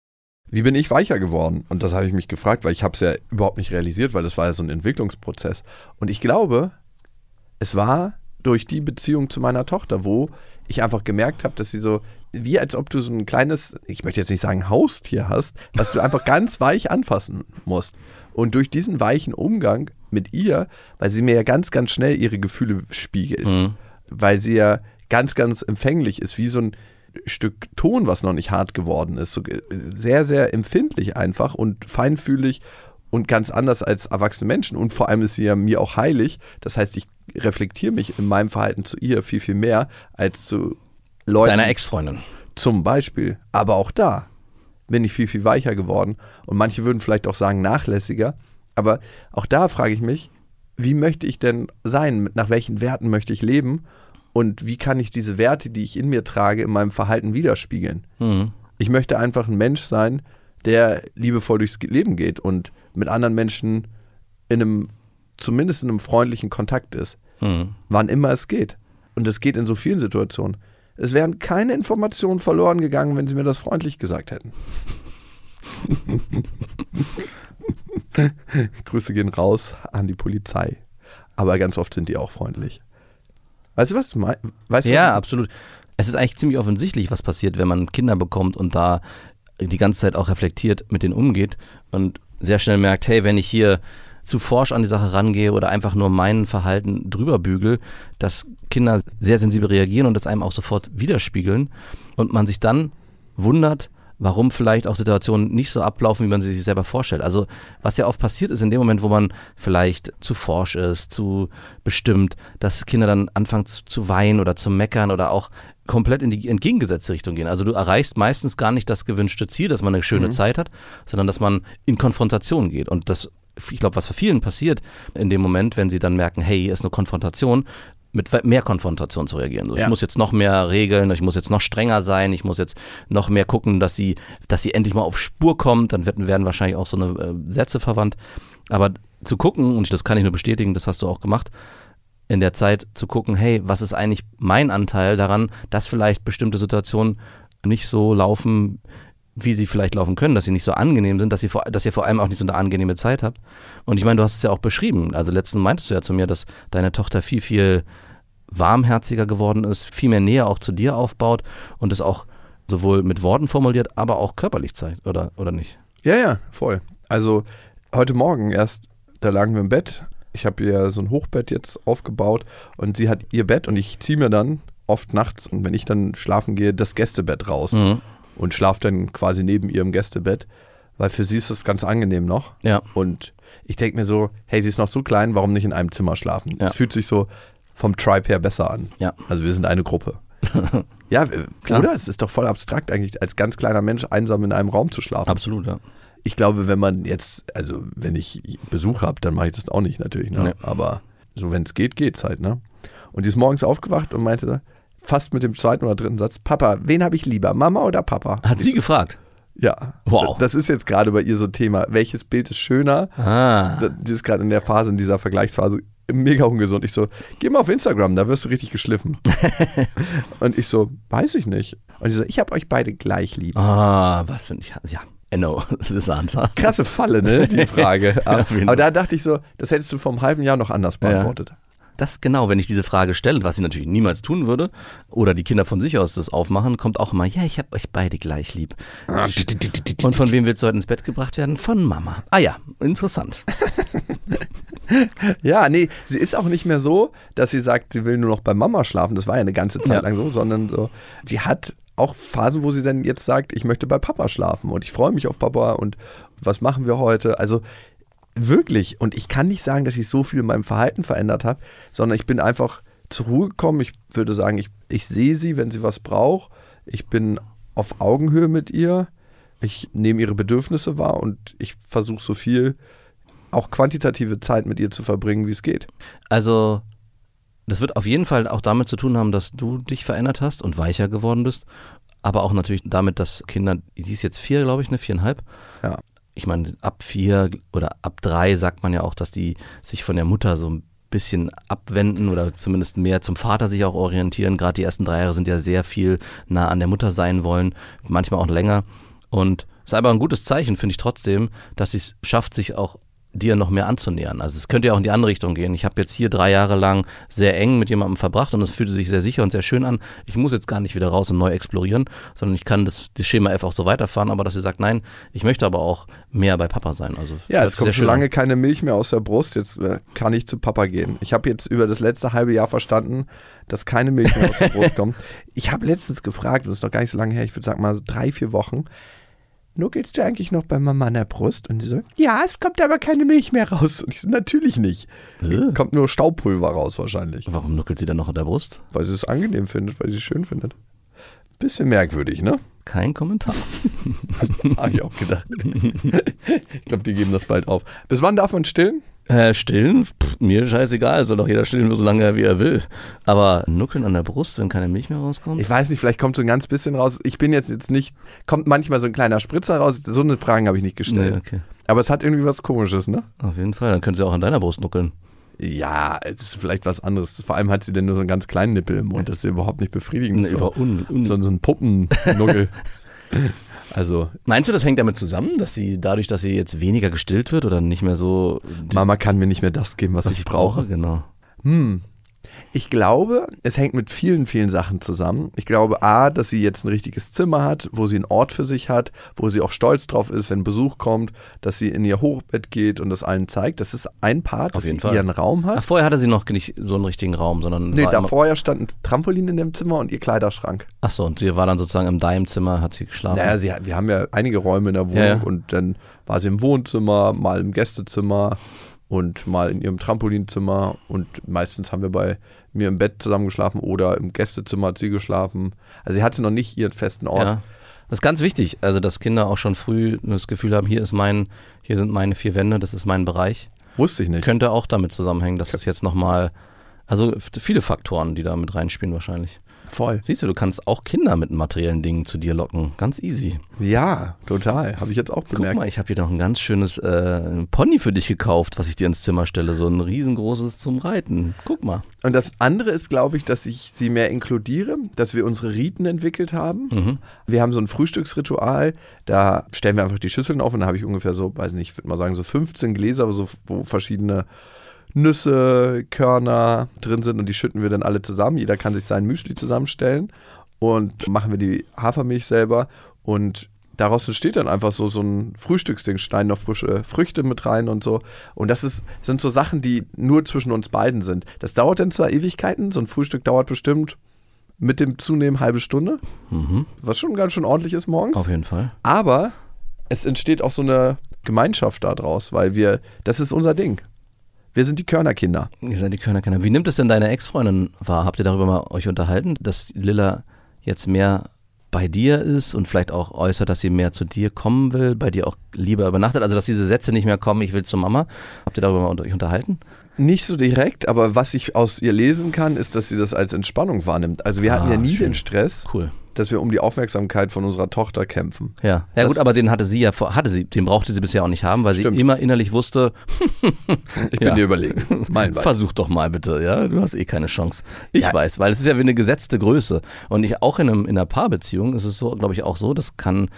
Speaker 6: Wie bin ich weicher geworden? Und das habe ich mich gefragt, weil ich habe es ja überhaupt nicht realisiert, weil das war ja so ein Entwicklungsprozess. Und ich glaube, es war durch die Beziehung zu meiner Tochter, wo ich einfach gemerkt habe, dass sie so, wie als ob du so ein kleines, ich möchte jetzt nicht sagen Haustier hast, was du einfach ganz weich anfassen musst. Und durch diesen weichen Umgang mit ihr, weil sie mir ja ganz, ganz schnell ihre Gefühle spiegelt,
Speaker 5: Mhm.
Speaker 6: weil sie ja ganz, ganz empfänglich ist, wie so ein Stück Ton, was noch nicht hart geworden ist. So, äh, sehr, sehr empfindlich einfach und feinfühlig und ganz anders als erwachsene Menschen. Und vor allem ist sie ja mir auch heilig. Das heißt, ich reflektiere mich in meinem Verhalten zu ihr viel, viel mehr als zu Leuten.
Speaker 5: Deiner Ex-Freundin.
Speaker 6: Zum Beispiel. Aber auch da bin ich viel, viel weicher geworden. Und manche würden vielleicht auch sagen, nachlässiger. Aber auch da frage ich mich, wie möchte ich denn sein? Nach welchen Werten möchte ich leben? Und wie kann ich diese Werte, die ich in mir trage, in meinem Verhalten widerspiegeln?
Speaker 5: Mhm.
Speaker 6: Ich möchte einfach ein Mensch sein, der liebevoll durchs Leben geht und mit anderen Menschen in einem, zumindest in einem freundlichen Kontakt ist.
Speaker 5: Mhm.
Speaker 6: Wann immer es geht. Und es geht in so vielen Situationen. Es wären keine Informationen verloren gegangen, wenn sie mir das freundlich gesagt hätten. (laughs) Grüße gehen raus an die Polizei. Aber ganz oft sind die auch freundlich. Weißt du was? Weißt du,
Speaker 5: Ja,
Speaker 6: was-
Speaker 5: absolut. Es ist eigentlich ziemlich offensichtlich, was passiert, wenn man Kinder bekommt und da die ganze Zeit auch reflektiert mit denen umgeht und sehr schnell merkt, hey, wenn ich hier zu forsch an die Sache rangehe oder einfach nur mein Verhalten drüber bügel, dass Kinder sehr sensibel reagieren und das einem auch sofort widerspiegeln und man sich dann wundert, warum vielleicht auch Situationen nicht so ablaufen, wie man sie sich selber vorstellt. Also was ja oft passiert ist in dem Moment, wo man vielleicht zu forsch ist, zu bestimmt, dass Kinder dann anfangen zu, zu weinen oder zu meckern oder auch komplett in die entgegengesetzte Richtung gehen. Also du erreichst meistens gar nicht das gewünschte Ziel, dass man eine schöne Zeit hat, sondern dass man in Konfrontation geht. Und das, ich glaube, was für vielen passiert in dem Moment, wenn sie dann merken, hey, hier ist eine Konfrontation, mit mehr Konfrontation zu reagieren. So,
Speaker 6: Ja.
Speaker 5: Ich muss jetzt noch mehr regeln, ich muss jetzt noch strenger sein, ich muss jetzt noch mehr gucken, dass sie, dass sie endlich mal auf Spur kommt, dann werden, werden wahrscheinlich auch so eine äh, Sätze verwandt. Aber zu gucken, und das kann ich nur bestätigen, das hast du auch gemacht, in der Zeit zu gucken, hey, was ist eigentlich mein Anteil daran, dass vielleicht bestimmte Situationen nicht so laufen, wie sie vielleicht laufen können, dass sie nicht so angenehm sind, dass, sie vor, dass ihr vor allem auch nicht so eine angenehme Zeit habt. Und ich meine, du hast es ja auch beschrieben. Also letztens meintest du ja zu mir, dass deine Tochter viel, viel warmherziger geworden ist, viel mehr Nähe auch zu dir aufbaut und es auch sowohl mit Worten formuliert, aber auch körperlich zeigt, oder, oder nicht?
Speaker 6: Ja, ja, voll. Also heute Morgen erst, da lagen wir im Bett. Ich habe ihr so ein Hochbett jetzt aufgebaut und sie hat ihr Bett und ich ziehe mir dann oft nachts und wenn ich dann schlafen gehe, das Gästebett raus
Speaker 5: Mhm.
Speaker 6: Und schlafe dann quasi neben ihrem Gästebett, weil für sie ist das ganz angenehm noch.
Speaker 5: Ja.
Speaker 6: Und ich denke mir so, hey, sie ist noch so klein, warum nicht in einem Zimmer schlafen?
Speaker 5: Ja.
Speaker 6: Es fühlt sich so vom Tribe her besser an.
Speaker 5: Ja.
Speaker 6: Also wir sind eine Gruppe. (laughs) Ja,
Speaker 5: Klar.
Speaker 6: oder? Es ist doch voll abstrakt eigentlich, als ganz kleiner Mensch einsam in einem Raum zu schlafen.
Speaker 5: Absolut, ja.
Speaker 6: Ich glaube, wenn man jetzt, also wenn ich Besuch habe, dann mache ich das auch nicht natürlich, ne?
Speaker 5: Nee.
Speaker 6: Aber so wenn es geht, geht's halt, ne? Und die ist morgens aufgewacht und meinte fast mit dem zweiten oder dritten Satz, Papa, wen habe ich lieber, Mama oder Papa?
Speaker 5: Hat sie gefragt.
Speaker 6: Ja.
Speaker 5: Wow.
Speaker 6: Das ist jetzt gerade bei ihr so ein Thema. Welches Bild ist schöner?
Speaker 5: Ah.
Speaker 6: Die ist gerade in der Phase, in dieser Vergleichsphase, mega ungesund. Ich so, geh mal auf Instagram, da wirst du richtig geschliffen. (laughs) und ich so, weiß ich nicht. Und die so, ich habe euch beide gleich lieb.
Speaker 5: Ah, was finde ich. Ja, I know. (laughs) Das ist Answer.
Speaker 6: Krasse Falle, ne, die (laughs) Frage. Aber, aber da dachte ich so, das hättest du vor einem halben Jahr noch anders beantwortet.
Speaker 5: Das genau, wenn ich diese Frage stelle, was ich natürlich niemals tun würde, oder die Kinder von sich aus das aufmachen, kommt auch immer, ja, ich habe euch beide gleich lieb. Und von wem willst du heute ins Bett gebracht werden? Von Mama. Ah ja, interessant. (laughs)
Speaker 6: Ja, nee, sie ist auch nicht mehr so, dass sie sagt, sie will nur noch bei Mama schlafen. Das war ja eine ganze Zeit
Speaker 5: Ja.
Speaker 6: lang so, sondern so, sie hat auch Phasen, wo sie dann jetzt sagt, ich möchte bei Papa schlafen und ich freue mich auf Papa und was machen wir heute? Also wirklich, und ich kann nicht sagen, dass ich so viel in meinem Verhalten verändert habe, sondern ich bin einfach zur Ruhe gekommen. Ich würde sagen, ich, ich sehe sie, wenn sie was braucht. Ich bin auf Augenhöhe mit ihr. Ich nehme ihre Bedürfnisse wahr und ich versuche so viel auch quantitative Zeit mit ihr zu verbringen, wie es geht.
Speaker 5: Also, das wird auf jeden Fall auch damit zu tun haben, dass du dich verändert hast und weicher geworden bist. Aber auch natürlich damit, dass Kinder, sie ist jetzt vier, glaube ich, ne, viereinhalb. Ich meine, ab vier oder ab drei sagt man ja auch, dass die sich von der Mutter so ein bisschen abwenden oder zumindest mehr zum Vater sich auch orientieren. Gerade die ersten drei Jahre sind ja sehr viel nah an der Mutter sein wollen, manchmal auch länger. Und es ist aber ein gutes Zeichen, finde ich trotzdem, dass sie es schafft, sich auch dir noch mehr anzunähern. Also es könnte ja auch in die andere Richtung gehen. Ich habe jetzt hier drei Jahre lang sehr eng mit jemandem verbracht und es fühlte sich sehr sicher und sehr schön an. Ich muss jetzt gar nicht wieder raus und neu explorieren, sondern ich kann das, das Schema F auch so weiterfahren, aber dass sie sagt, nein, ich möchte aber auch mehr bei Papa sein. Also
Speaker 6: Ja, es kommt schon lange
Speaker 5: an.
Speaker 6: keine Milch mehr aus der Brust. Jetzt äh, kann ich zu Papa gehen. Ich habe jetzt über das letzte halbe Jahr verstanden, dass keine Milch mehr aus der Brust (laughs) kommt. Ich habe letztens gefragt, das ist noch gar nicht so lange her, ich würde sagen mal drei, vier Wochen, nuckelst du eigentlich noch bei Mama an der Brust? Und sie so, ja, es kommt aber keine Milch mehr raus. Und ich so, natürlich nicht.
Speaker 5: Äh?
Speaker 6: Kommt nur Staubpulver raus wahrscheinlich.
Speaker 5: Warum nuckelt sie dann noch an der Brust?
Speaker 6: Weil sie es angenehm findet, weil sie es schön findet. Bisschen merkwürdig, ne?
Speaker 5: Kein Kommentar. (laughs)
Speaker 6: Habe ich auch gedacht. ich glaube, die geben das bald auf. Bis wann darf man stillen?
Speaker 5: Äh, stillen? Pff, mir scheißegal, soll doch jeder stillen, so lange wie er will. Aber nuckeln an der Brust, wenn keine Milch mehr rauskommt?
Speaker 6: Ich weiß nicht, vielleicht kommt so ein ganz bisschen raus. Ich bin jetzt jetzt nicht, kommt manchmal so ein kleiner Spritzer raus. So eine Fragen habe ich nicht gestellt.
Speaker 5: nee, okay.
Speaker 6: Aber es hat irgendwie was Komisches, ne?
Speaker 5: Auf jeden Fall, dann können sie auch an deiner Brust nuckeln.
Speaker 6: Ja, es ist vielleicht was anderes. Vor allem hat sie denn nur so einen ganz kleinen Nippel im Mund. Das ist überhaupt nicht befriedigend.
Speaker 5: Nee,
Speaker 6: so,
Speaker 5: über- un- un-
Speaker 6: so, so ein Puppennuggel. (laughs) also,
Speaker 5: Meinst du, das hängt damit zusammen, dass sie dadurch, dass sie jetzt weniger gestillt wird oder nicht mehr so
Speaker 6: Mama kann mir nicht mehr das geben, was,
Speaker 5: was
Speaker 6: ich brauche.
Speaker 5: Genau.
Speaker 6: Hm. Ich glaube, es hängt mit vielen, vielen Sachen zusammen. Ich glaube, A, dass sie jetzt ein richtiges Zimmer hat, wo sie einen Ort für sich hat, wo sie auch stolz drauf ist, wenn Besuch kommt, dass sie in ihr Hochbett geht und das allen zeigt. Das ist ein Part,
Speaker 5: Auf
Speaker 6: dass sie
Speaker 5: Fall.
Speaker 6: ihren Raum hat.
Speaker 5: Ach, vorher hatte sie noch nicht so einen richtigen Raum, sondern
Speaker 6: nee, da vorher stand ein Trampolin in dem Zimmer und ihr Kleiderschrank.
Speaker 5: ach so, und sie war dann sozusagen im Deimzimmer, hat sie geschlafen.
Speaker 6: Naja, sie, wir haben ja einige Räume in der Wohnung
Speaker 5: Ja, ja.
Speaker 6: und dann war sie im Wohnzimmer, mal im Gästezimmer und mal in ihrem Trampolinzimmer und meistens haben wir bei mir im Bett zusammen geschlafen oder im Gästezimmer hat sie geschlafen. Also sie hatte noch nicht ihren festen Ort.
Speaker 5: Ja. Das ist ganz wichtig, also dass Kinder auch schon früh das Gefühl haben, hier ist mein, hier sind meine vier Wände, das ist mein Bereich.
Speaker 6: Wusste ich nicht.
Speaker 5: Könnte auch damit zusammenhängen, dass es jetzt nochmal, also viele Faktoren, die da mit reinspielen wahrscheinlich.
Speaker 6: Voll.
Speaker 5: Siehst du, du kannst auch Kinder mit materiellen Dingen zu dir locken. Ganz easy.
Speaker 6: Ja, total. Habe ich jetzt auch
Speaker 5: Guck
Speaker 6: bemerkt.
Speaker 5: mal, ich habe hier noch ein ganz schönes äh, Pony für dich gekauft, was ich dir ins Zimmer stelle. So ein riesengroßes zum Reiten. Guck mal.
Speaker 6: Und das andere ist, glaube ich, dass ich sie mehr inkludiere, dass wir unsere Riten entwickelt haben.
Speaker 5: Mhm.
Speaker 6: Wir haben so ein Frühstücksritual, da stellen wir einfach die Schüsseln auf und da habe ich ungefähr so, weiß nicht, ich würde mal sagen, so 15 Gläser, so, wo verschiedene Nüsse, Körner drin sind und die schütten wir dann alle zusammen. Jeder kann sich sein Müsli zusammenstellen und machen wir die Hafermilch selber und daraus entsteht dann einfach so, so ein Frühstücksding, schneiden noch frische Früchte mit rein und so. Und das ist, sind so Sachen, die nur zwischen uns beiden sind. Das dauert dann zwar Ewigkeiten, so ein Frühstück dauert bestimmt mit dem Zunehmen halbe Stunde,
Speaker 5: Mhm.
Speaker 6: was schon ganz schön ordentlich ist morgens.
Speaker 5: Auf jeden Fall.
Speaker 6: Aber es entsteht auch so eine Gemeinschaft daraus, weil wir, das ist unser Ding. Wir sind die Körnerkinder.
Speaker 5: Ihr seid die Körnerkinder. Wie nimmt es denn deine Ex-Freundin wahr? Habt ihr darüber mal euch unterhalten, dass Lilla jetzt mehr bei dir ist und vielleicht auch äußert, dass sie mehr zu dir kommen will, bei dir auch lieber übernachtet? Also, dass diese Sätze nicht mehr kommen, ich will zur Mama. Habt ihr darüber mal euch unterhalten?
Speaker 6: Nicht so direkt, aber was ich aus ihr lesen kann, ist, dass sie das als Entspannung wahrnimmt. Also wir hatten
Speaker 5: Ah,
Speaker 6: ja nie
Speaker 5: schön.
Speaker 6: den Stress,
Speaker 5: Cool.
Speaker 6: Dass wir um die Aufmerksamkeit von unserer Tochter kämpfen.
Speaker 5: Ja, ja
Speaker 6: Das-
Speaker 5: gut, aber den hatte sie ja vor, hatte sie, den brauchte sie bisher auch nicht haben, weil
Speaker 6: Stimmt.
Speaker 5: sie immer innerlich wusste, (laughs)
Speaker 6: Ich bin
Speaker 5: Ja.
Speaker 6: dir überlegen. Mein
Speaker 5: versuch doch mal bitte, ja, du hast eh keine Chance. Ich
Speaker 6: Ja.
Speaker 5: weiß, weil es ist ja wie eine gesetzte Größe und ich auch in, einem, in einer Paarbeziehung ist es so, glaube ich auch so, das kann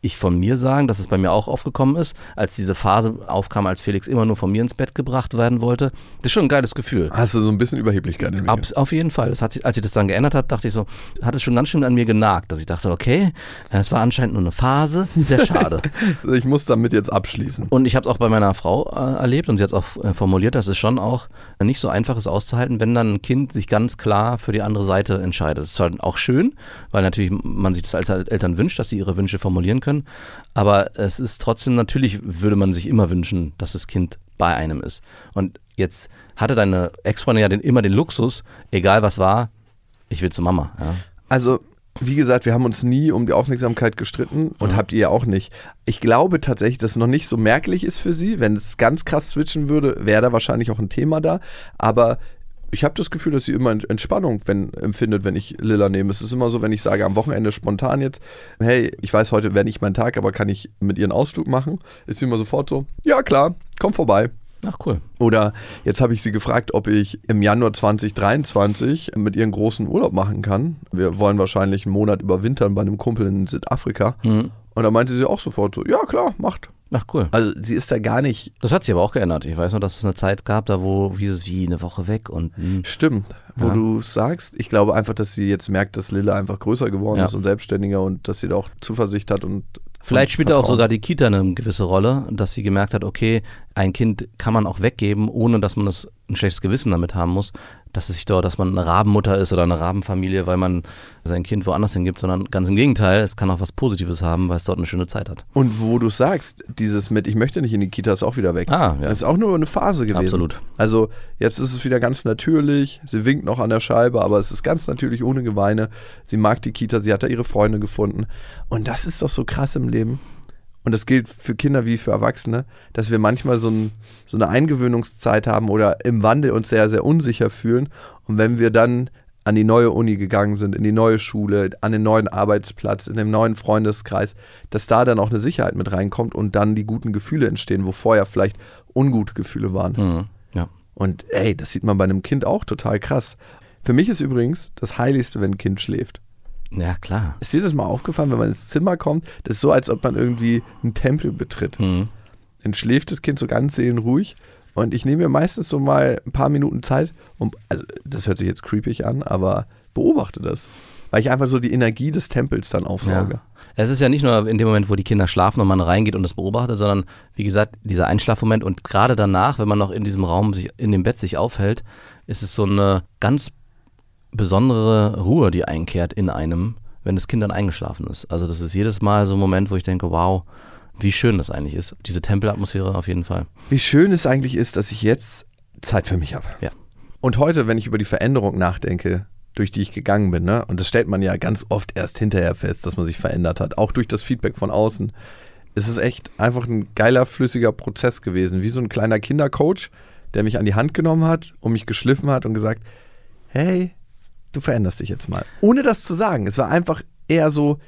Speaker 5: ich von mir sagen, dass es bei mir auch aufgekommen ist, als diese Phase aufkam, als Felix immer nur von mir ins Bett gebracht werden wollte. Das ist schon ein geiles Gefühl.
Speaker 6: Hast du so ein bisschen Überheblichkeit in mir?
Speaker 5: Ab, auf jeden Fall. Das hat sich, als sich das dann geändert hat, dachte ich so, hat es schon ganz schön an mir genagt, dass ich dachte, okay, es war anscheinend nur eine Phase, sehr schade. (laughs)
Speaker 6: Ich muss damit jetzt abschließen.
Speaker 5: Und ich habe es auch bei meiner Frau äh, erlebt und sie hat es auch äh, formuliert, dass es schon auch nicht so einfach ist auszuhalten, wenn dann ein Kind sich ganz klar für die andere Seite entscheidet. Das ist halt auch schön, weil natürlich man sich das als Eltern wünscht, dass sie ihre Wünsche formulieren können. Aber es ist trotzdem, natürlich würde man sich immer wünschen, dass das Kind bei einem ist. Und jetzt hatte deine Ex-Freundin ja den, immer den Luxus, egal was war, ich will zu Mama. Ja.
Speaker 6: Also, wie gesagt, wir haben uns nie um die Aufmerksamkeit gestritten und habt ihr ja auch nicht. Ich glaube tatsächlich, dass es noch nicht so merklich ist für sie. Wenn es ganz krass switchen würde, wäre da wahrscheinlich auch ein Thema da. Aber ich habe das Gefühl, dass sie immer Entspannung wenn, empfindet, wenn ich Lilla nehme. Es ist immer so, wenn ich sage am Wochenende spontan jetzt, hey, ich weiß, heute wäre nicht mein Tag, aber kann ich mit ihr einen Ausflug machen? Ist sie immer sofort so, ja klar, komm vorbei.
Speaker 5: Ach cool.
Speaker 6: Oder jetzt habe ich sie gefragt, ob ich im Januar 2023 mit ihr einen großen Urlaub machen kann. Wir wollen wahrscheinlich einen Monat überwintern bei einem Kumpel in Südafrika.
Speaker 5: Mhm.
Speaker 6: Und da meinte sie auch sofort so, ja klar, macht.
Speaker 5: Ach cool.
Speaker 6: Also sie ist da gar nicht,
Speaker 5: Das hat sich aber auch geändert. Ich weiß noch, dass es eine Zeit gab, da wo hieß es wie eine Woche weg und hm.
Speaker 6: stimmt, wo
Speaker 5: Ja.
Speaker 6: du sagst. Ich glaube einfach, dass sie jetzt merkt, dass Lilla einfach größer geworden
Speaker 5: Ja.
Speaker 6: ist und selbstständiger und dass sie da auch Zuversicht hat und
Speaker 5: Vielleicht
Speaker 6: und
Speaker 5: spielt auch sogar die Kita eine gewisse Rolle, dass sie gemerkt hat, okay, ein Kind kann man auch weggeben, ohne dass man das ein schlechtes Gewissen damit haben muss, dass es sich dort, dass man eine Rabenmutter ist oder eine Rabenfamilie, weil man sein Kind woanders hingibt, sondern ganz im Gegenteil, es kann auch was Positives haben, weil es dort eine schöne Zeit hat.
Speaker 6: Und wo du sagst, dieses mit, ich möchte nicht in die Kita, ist auch wieder weg.
Speaker 5: Ah, ja.
Speaker 6: Das ist auch nur eine Phase gewesen.
Speaker 5: Absolut.
Speaker 6: Also jetzt ist es wieder ganz natürlich. Sie winkt noch an der Scheibe, aber es ist ganz natürlich ohne Geweine. Sie mag die Kita, sie hat da ihre Freunde gefunden. Und das ist doch so krass im Leben. Und das gilt für Kinder wie für Erwachsene, dass wir manchmal so, ein, so eine Eingewöhnungszeit haben oder im Wandel uns sehr, sehr unsicher fühlen. Und wenn wir dann an die neue Uni gegangen sind, in die neue Schule, an den neuen Arbeitsplatz, in den neuen Freundeskreis, dass da dann auch eine Sicherheit mit reinkommt und dann die guten Gefühle entstehen, wo vorher vielleicht ungute Gefühle waren.
Speaker 5: Mhm. Ja.
Speaker 6: Und ey, das sieht man bei einem Kind auch total krass. Für mich ist übrigens das Heiligste, wenn ein Kind schläft.
Speaker 5: Ja, klar.
Speaker 6: Ist dir das mal aufgefallen, wenn man ins Zimmer kommt? Das ist so, als ob man irgendwie einen Tempel betritt.
Speaker 5: Mhm.
Speaker 6: Dann schläft das Kind so ganz seelenruhig. Und ich nehme mir meistens so mal ein paar Minuten Zeit, um, also das hört sich jetzt creepig an, aber beobachte das. Weil ich einfach so die Energie des Tempels dann aufsauge.
Speaker 5: Ja. Es ist ja nicht nur in dem Moment, wo die Kinder schlafen und man reingeht und das beobachtet, sondern wie gesagt, dieser Einschlafmoment und gerade danach, wenn man noch in diesem Raum sich in dem Bett sich aufhält, ist es so eine ganz besondere Ruhe, die einkehrt in einem, wenn das Kind dann eingeschlafen ist. Also das ist jedes Mal so ein Moment, wo ich denke, wow, wie schön das eigentlich ist. Diese Tempelatmosphäre auf jeden Fall.
Speaker 6: Wie schön es eigentlich ist, dass ich jetzt Zeit für mich habe.
Speaker 5: Ja.
Speaker 6: Und heute, wenn ich über die Veränderung nachdenke, durch die ich gegangen bin, ne, und das stellt man ja ganz oft erst hinterher fest, dass man sich verändert hat, auch durch das Feedback von außen, ist es echt einfach ein geiler, flüssiger Prozess gewesen. Wie so ein kleiner Kindercoach, der mich an die Hand genommen hat und mich geschliffen hat und gesagt, hey, du veränderst dich jetzt mal. Ohne das zu sagen. Es war einfach eher so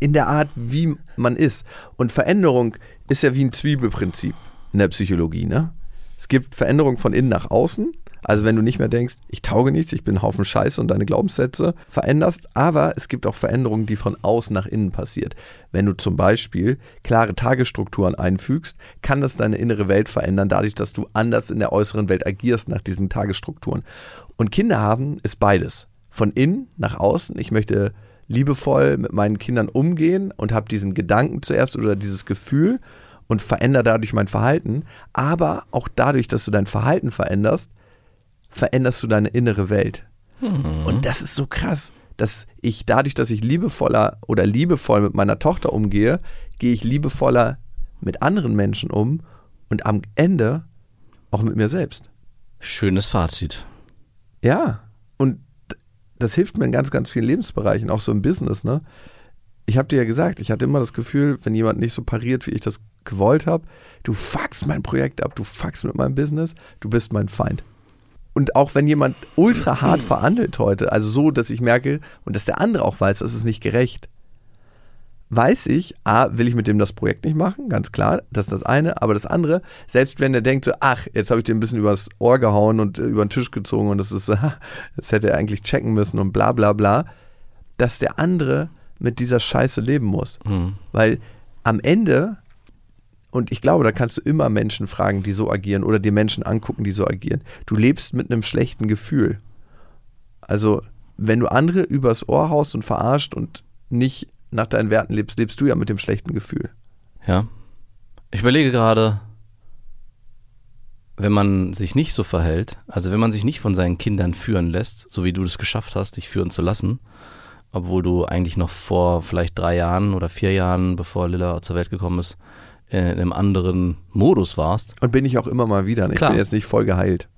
Speaker 6: in der Art, wie man ist. Und Veränderung ist ja wie ein Zwiebelprinzip in der Psychologie, ne? Es gibt Veränderung von innen nach außen. Also wenn du nicht mehr denkst, ich tauge nichts, ich bin ein Haufen Scheiße und deine Glaubenssätze veränderst. Aber es gibt auch Veränderungen, die von außen nach innen passiert. Wenn du zum Beispiel klare Tagesstrukturen einfügst, kann das deine innere Welt verändern, dadurch, dass du anders in der äußeren Welt agierst nach diesen Tagesstrukturen. Und Kinder haben ist beides. Von innen nach außen. Ich möchte liebevoll mit meinen Kindern umgehen und habe diesen Gedanken zuerst oder dieses Gefühl und verändere dadurch mein Verhalten. Aber auch dadurch, dass du dein Verhalten veränderst, veränderst du deine innere Welt. Und das ist so krass, dass ich dadurch, dass ich liebevoller oder liebevoll mit meiner Tochter umgehe, gehe ich liebevoller mit anderen Menschen um und am Ende Auch mit mir selbst.
Speaker 5: Schönes Fazit.
Speaker 6: Ja, und das hilft mir in ganz, ganz vielen Lebensbereichen, auch so im Business, ne? Ich habe dir ja gesagt, ich hatte immer das Gefühl, wenn jemand nicht so pariert, wie ich das gewollt habe, du fuckst mein Projekt ab, du fuckst mit meinem Business, du bist mein Feind. Und auch wenn jemand ultra hart verhandelt heute, also so, dass ich merke und dass der andere auch weiß, das ist nicht gerecht, weiß ich, A, will ich mit dem das Projekt nicht machen, ganz klar, das ist das eine, aber das andere, selbst wenn der denkt so, ach, jetzt habe ich dir ein bisschen übers Ohr gehauen und äh, über den Tisch gezogen und das ist, äh, (laughs) das hätte er eigentlich checken müssen und bla bla bla, dass der andere mit dieser Scheiße leben muss.
Speaker 5: Mhm.
Speaker 6: Weil am Ende, und ich glaube, da kannst du immer Menschen fragen, die so agieren oder dir Menschen angucken, die so agieren. Du lebst mit einem schlechten Gefühl. Also, wenn du andere übers Ohr haust und verarscht und nicht nach deinen Werten lebst, lebst du ja mit dem schlechten Gefühl.
Speaker 5: Ja. Ich überlege gerade, wenn man sich nicht so verhält, also wenn man sich nicht von seinen Kindern führen lässt, so wie du das geschafft hast, dich führen zu lassen, obwohl du eigentlich noch vor vielleicht drei Jahren oder vier Jahren, bevor Lilla zur Welt gekommen ist, äh, in einem anderen Modus warst,
Speaker 6: Und bin ich auch immer mal wieder. Ich
Speaker 5: Klar.
Speaker 6: bin jetzt nicht voll geheilt.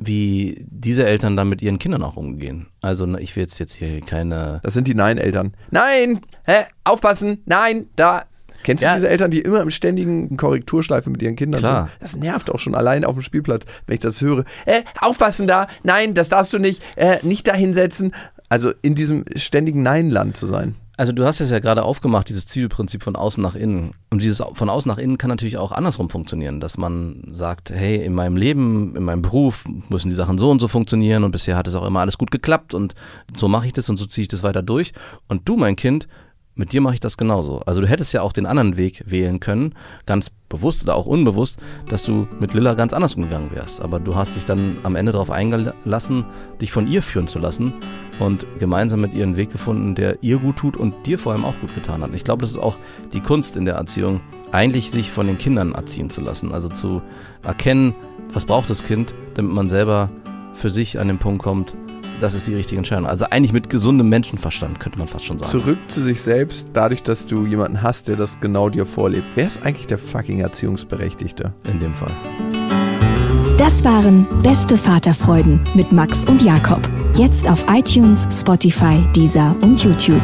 Speaker 5: Wie diese Eltern dann mit ihren Kindern auch umgehen. Also ich will jetzt, jetzt hier keine
Speaker 6: Das sind die Nein-Eltern. Nein! Hä? Aufpassen! Nein! Da! Kennst
Speaker 5: Ja.
Speaker 6: du diese Eltern, die immer im ständigen Korrekturschleife mit ihren Kindern
Speaker 5: Klar.
Speaker 6: sind? Das nervt auch schon allein auf dem Spielplatz, wenn ich das höre. Äh, aufpassen da! Nein, das darfst du nicht! Äh, nicht da hinsetzen! Also in diesem ständigen Nein-Land zu sein.
Speaker 5: Also du hast es ja gerade aufgemacht, dieses Zielprinzip von außen nach innen. Und dieses von außen nach innen kann natürlich auch andersrum funktionieren, dass man sagt, hey, in meinem Leben, in meinem Beruf müssen die Sachen so und so funktionieren und bisher hat es auch immer alles gut geklappt und so mache ich das und so ziehe ich das weiter durch. Und du, mein Kind, mit dir mache ich das genauso. Also du hättest ja auch den anderen Weg wählen können, ganz bewusst oder auch unbewusst, dass du mit Lilla ganz anders umgegangen wärst. Aber du hast dich dann am Ende darauf eingelassen, dich von ihr führen zu lassen und gemeinsam mit ihr einen Weg gefunden, der ihr gut tut und dir vor allem auch gut getan hat. Ich glaube, das ist auch die Kunst in der Erziehung, eigentlich sich von den Kindern erziehen zu lassen. Also zu erkennen, was braucht das Kind, damit man selber für sich an den Punkt kommt, das ist die richtige Entscheidung. Also eigentlich mit gesundem Menschenverstand, könnte man fast schon sagen.
Speaker 6: Zurück zu sich selbst, dadurch, dass du jemanden hast, der das genau dir vorlebt. Wer ist eigentlich der fucking Erziehungsberechtigte?
Speaker 5: In dem Fall.
Speaker 2: Das waren Beste Vaterfreuden mit Max und Jakob. Jetzt auf iTunes, Spotify, Deezer und YouTube.